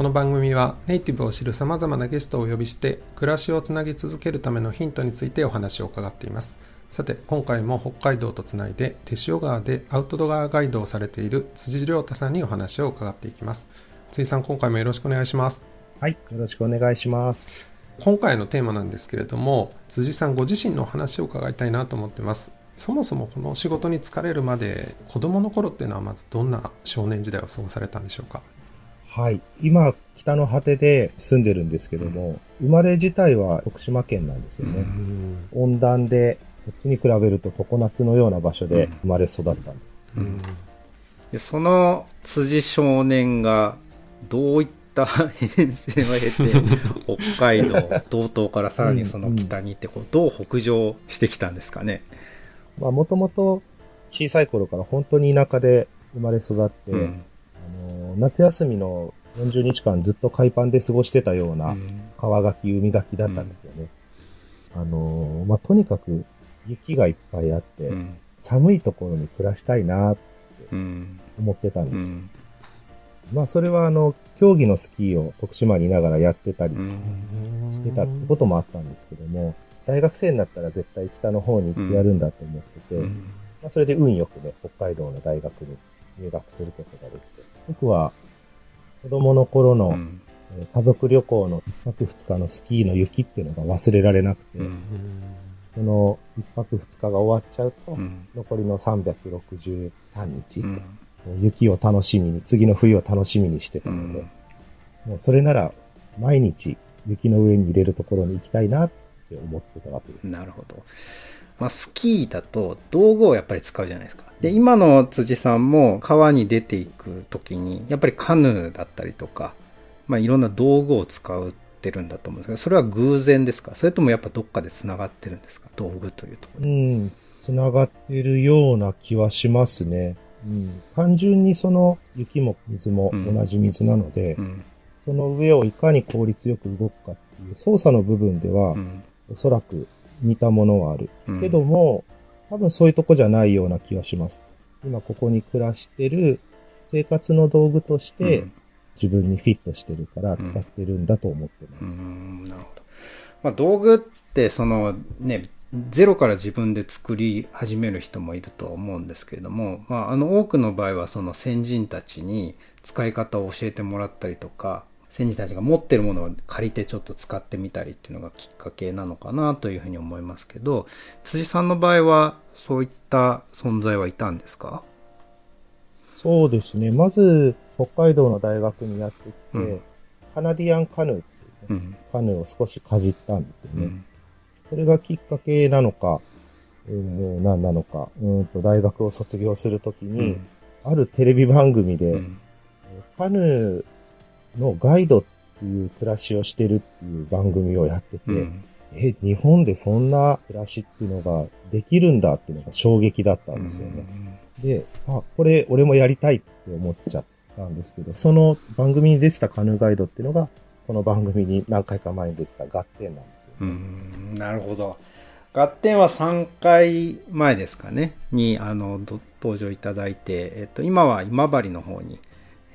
この番組はネイティブを知る様々なゲストをお呼びして暮らしをつなぎ続けるためのヒントについてお話を伺っています。さて、今回も北海道とつないで手塩川でアウトドアガイドをされている辻亮太さんにお話を伺っていきます。辻さん、今回もよろしくお願いします。はい、よろしくお願いします。今回のテーマなんですけれども、辻さんご自身のお話を伺いたいなと思ってます。そもそもこの仕事に疲れるまで子供の頃っていうのはまずどんな少年時代を過ごされたんでしょうか？はい、今、北の果てで住んでるんですけども、生まれ自体は徳島県なんですよね。温暖で、こっちに比べると常夏のような場所で生まれ育ったんです。うん。でその辻少年がどういった 編成を経て 北海道道東からさらにその北に行ってこうどう北上してきたんですかね、まあ、もともと小さい頃から本当に田舎で生まれ育って、うん。あの夏休みの40日間ずっと海パンで過ごしてたような川ガキ、海ガキだったんですよね。あの、まあ、とにかく雪がいっぱいあって、うん。寒いところに暮らしたいなってうん。思ってたんうですよ。ん。まあ、それはあの、競技のスキーを徳島にいながらやってたりうん。してたってこともあったんですけども、大学生になったら絶対北の方に行ってやるんだと思ってて、うん。まあ、それで運よくね、北海道の大学に入学することができて、僕は子供の頃の、うんえー家族旅行の一泊二日のスキーの雪っていうのが忘れられなくて、うんその一泊二日が終わっちゃうと、うん残りの363日、うん雪を楽しみに、次の冬を楽しみにしてたので、もうそれなら毎日雪の上に入れるところに行きたいなって思ってたわけです。なるほど。まあ、スキーだと道具をやっぱり使うじゃないですか。で、今の辻さんも川に出ていくときに、やっぱりカヌーだったりとか、まあ、いろんな道具を使ってるんだと思うんですけど、それは偶然ですか？それともやっぱどっかで繋がってるんですか？道具というところうで。ん、繋がってるような気はしますね。うん、単純にその雪も水も同じ水なので、うん。その上をいかに効率よく動くかっていう操作の部分では、うん。おそらく似たものはある。うんけども、多分そういうとこじゃないような気がします。今ここに暮らしてる生活の道具として、うん自分にフィットしてるから使ってるんだと思ってまうす。んなるほど。まあ、道具って、そのね、ゼロから自分で作り始める人もいるとは思うんですけれども、まあ、あの多くの場合はその先人たちに使い方を教えてもらったりとか、先人たちが持ってるものを借りてちょっと使ってみたりっていうのがきっかけなのかなというふうに思いますけど、辻さんの場合はそういった存在はいたんですか？そうですね。まず、北海道の大学にやってきて、うんカナディアンカヌーっていうね、うん。カヌーを少しかじったんですよね。うん。それがきっかけなのか、えー何なのか、うーんと大学を卒業するときうに、ん。あるテレビ番組で、うん。カヌーのガイドっていう暮らしをしてるっていう番組をやってて、うん。え、日本でそんな暮らしっていうのができるんだっていうのが衝撃だったんですよね。で、あ、これ俺もやりたいって思っちゃったんですけど、その番組に出てたカヌーガイドっていうのが、この番組に何回か前に出てた合点なんですようね。ん、なるほど。合点は3回前ですかね、に、あの、ど登場いただいて、えっと、今は今治の方に、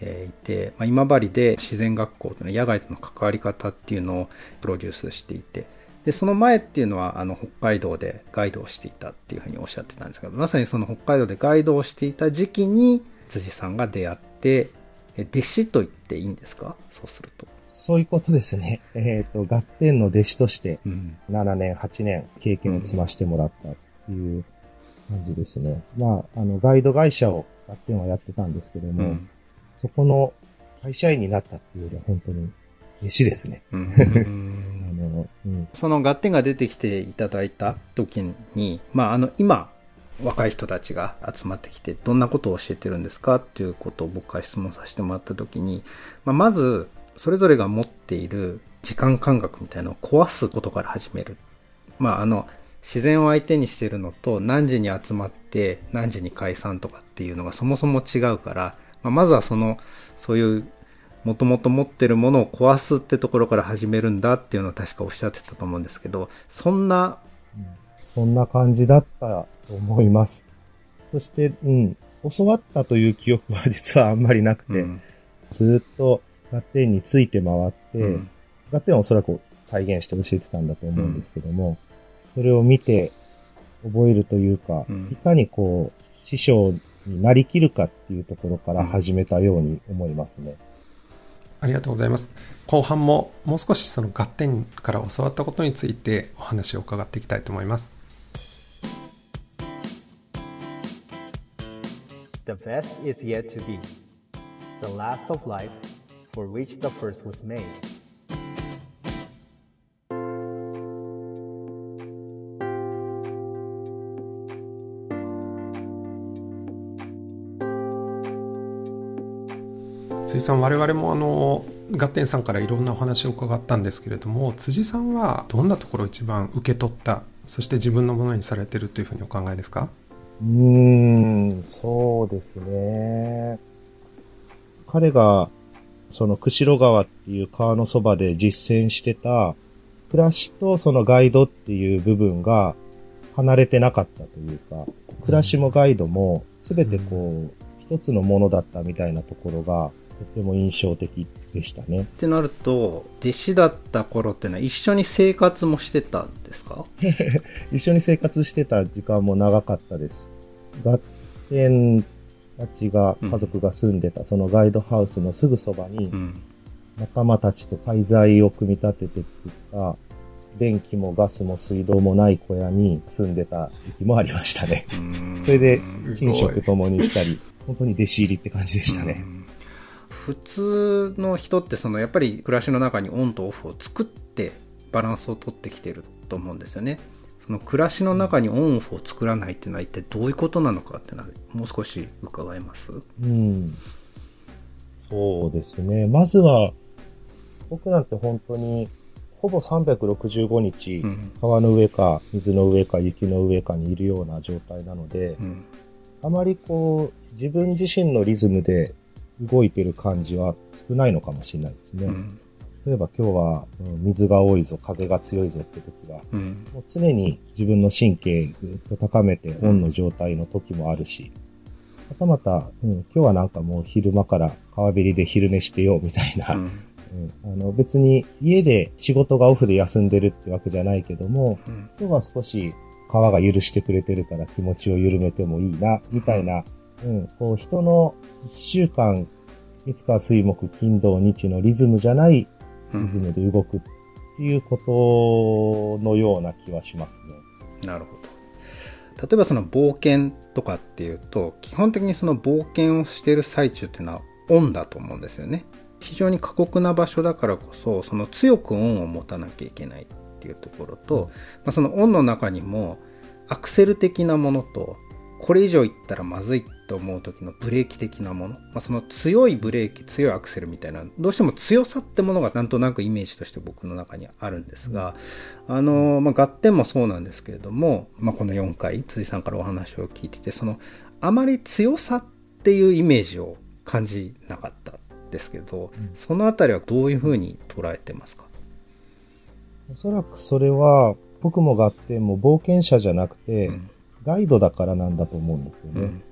えーいて、まあ、今治で自然学校というの野外との関わり方っていうのをプロデュースしていて、で、その前っていうのは、あの、北海道でガイドをしていたっていうふうにおっしゃってたんですけど、まさにその北海道でガイドをしていた時期に、辻さんが出会って、え弟子と言っていいんですか？そうすると。そういうことですね。えっ、と、合点の弟子として、うん。7年、8年経験を積ましてもらったっていう感じですね。まあ、あの、ガイド会社を合点はやってたんですけども、うん。そこの会社員になったっていうよりは本当に弟子ですね。うん あの、うん。その合点が出てきていただいた時に、まあ、あの、今、若い人たちが集まってきて、どんなことを教えてるんですかっていうことを僕から質問させてもらった時に、まあ、まず、それぞれが持っている時間感覚みたいなのを壊すことから始める。まあ、あの、自然を相手にしてるのと何時に集まって何時に解散とかっていうのがそもそも違うから、まあ、まずはそのそういうもともと持ってるものを壊すってところから始めるんだっていうのを確かおっしゃってたと思うんですけどそんなそんな感じだったと思います。そして、うん、教わったという記憶は実はあんまりなくて、うん。ずっとガッテンについて回って、うん。ガッテンはおそらく体現して教えてたんだと思うんですけども、それを見て覚えるというか、うん。いかにこう、師匠になりきるかっていうところから始めたように思いますね。ありがとうございます。後半ももう少しその合点から教わったことについてお話を伺っていきたいと思います。The best is yet to be. The last of life, for which the first was made. 辻さん我々もあの合点さんからいろんなお話を伺ったんですけれども辻さんはどんなところを一番受け取ったそして自分のものにされてるというふうにお考えですか？うーん、そうですね。彼が、その釧路川っていう川のそばで実践してた、暮らしとそのガイドっていう部分が離れてなかったというか、暮らしもガイドも全てこう、一つのものだったみたいなところが、とても印象的でしたね。ってなると弟子だった頃っていうのは一緒に生活もしてたんですか？一緒に生活してた時間も長かったです。学園たちが、家族が住んでた、そのガイドハウスのすぐそばにう、ん仲間たちと滞在を組み立てて作った、電気もガスも水道もない小屋に住んでた時期もありましたね。それで、寝食共にしたり、本当に弟子入りって感じでしたね。普通の人ってそのやっぱり暮らしの中にオンとオフを作ってバランスを取ってきてると思うんですよね。その暮らしの中にオンオフを作らないっていうのは一体どういうことなのかっていうのはもう少し伺えます？うん。そうですね。まずは、僕なんて本当に、ほぼ365日、うん川の上か、水の上か、雪の上かにいるような状態なのでう、んあまりこう、自分自身のリズムで動いてる感じは少ないのかもしれないですね。うん。例えば今日は、うん水が多いぞ、風が強いぞって時は、うん。もう常に自分の神経ぐっと高めてオンの状態の時もあるし、またまた、うん、今日はなんかもう昼間から川べりで昼寝してよみたいな、ううんんあの別に家で仕事がオフで休んでるってわけじゃないけども、うん。今日は少し川が許してくれてるから気持ちを緩めてもいいな、みたいな、うん、こう人の一週間、月火水木金土日のリズムじゃないうん。リズムで動くっていうことのような気はしますね。なるほど。例えばその冒険とかっていうと基本的にその冒険をしている最中っていうのはオンだと思うんですよね。非常に過酷な場所だからこそその強くオンを持たなきゃいけないっていうところと、まあ、そのオンの中にもアクセル的なものとこれ以上いったらまずいと思う時のブレーキ的なもの、まあ、その強いブレーキ強いアクセルみたいなどうしても強さってものがなんとなくイメージとして僕の中にあるんですが、あのまあ、合点もそうなんですけれども、まあ、この4回辻さんからお話を聞いててそのあまり強さっていうイメージを感じなかったですけど、そのあたりはどういうふうに捉えてますか？おそらくそれは、僕も合点も冒険者じゃなくて、うん。ガイドだからなんだと思うんですよね。うん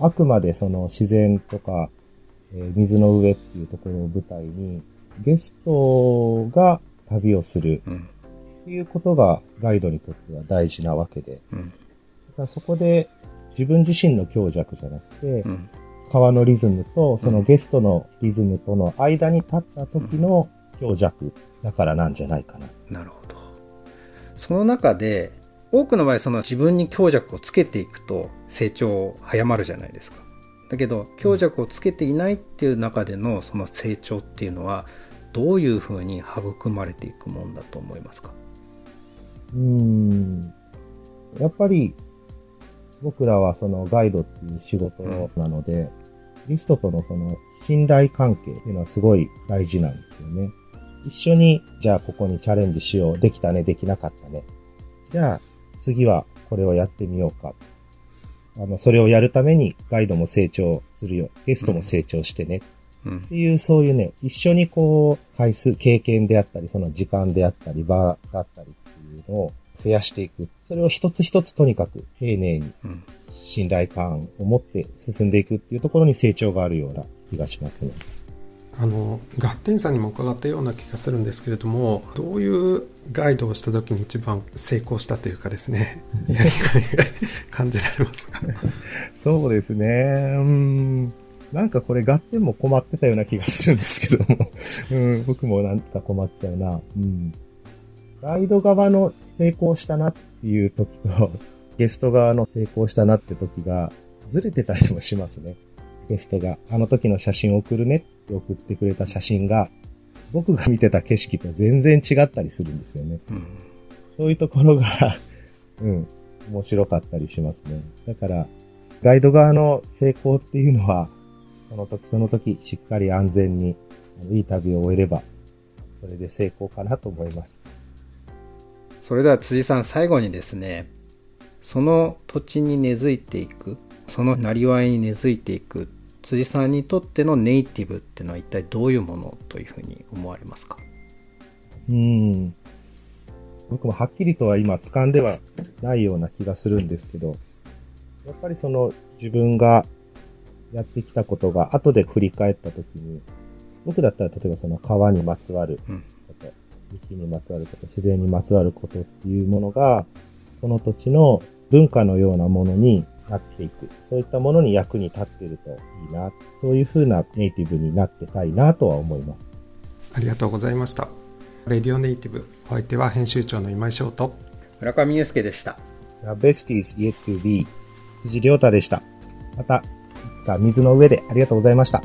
あくまでその自然とか、えー水の上っていうところを舞台に、ゲストが旅をするうん。っていうことがガイドにとっては大事なわけで、だうん。からそこで自分自身の強弱じゃなくて、うん。川のリズムとそのゲストのリズムとの間に立った時の強弱だからなんじゃないかな。なるほど。その中で多くの場合その自分に強弱をつけていくと成長早まるじゃないですかだけど強弱をつけていないっていう中でのその成長っていうのはどういうふうに育まれていくもんだと思いますか？うん。やっぱり、僕らはそのガイドっていう仕事なので、ゲストとのその信頼関係っていうのはすごい大事なんですよね。一緒に、じゃあここにチャレンジしよう。できたね、できなかったね。じゃあ、次はこれをやってみようか。あの、それをやるためにガイドも成長するよ。ゲストも成長してね。うんっていう、そういうね、一緒にこう、回数、経験であったり、その時間であったり、場だったりっていうのを増やしていく。それを一つ一つとにかく丁寧にうん信頼感を持って進んでいくっていうところに成長があるような気がしますね。あのガッテンさんにも伺ったような気がするんですけれどもどういうガイドをした時に一番成功したというかですねやりがいが感じられますか？そうですね。うん。なんかこれ、合点も困ってたような気がするんですけども。うん、僕もなんか困ったよな。うん。ガイド側の成功したなっていう時と、ゲスト側の成功したなって時が、ずれてたりもしますね。ゲストが、あの時の写真送るねって送ってくれた写真が、僕が見てた景色と全然違ったりするんですよね。うんそういうところが、うん、面白かったりしますね。だから、ガイド側の成功っていうのは、その時その時、しっかり安全に、いい旅を終えれば、それで成功かなと思います。それでは辻さん最後にですねその土地に根付いていくそのなりわいに根付いていく辻さんにとってのネイティブってのは一体どういうものというふうに思われますか？うん。僕もはっきりとは今掴んではないような気がするんですけど、やっぱりその自分がやってきたことが後で振り返った時に、僕だったら例えばその川にまつわるうんこと、雪にまつわること、自然にまつわることっていうものが、その土地の文化のようなものになっていく。そういったものに役に立っているといいな。そういう風なネイティブになってたいなとは思います。ありがとうございましたレディオネイティブお相手は編集長の今井翔と村上祐介でした The best is yet to be 辻亮太でした。また、いつか水の上でありがとうございました。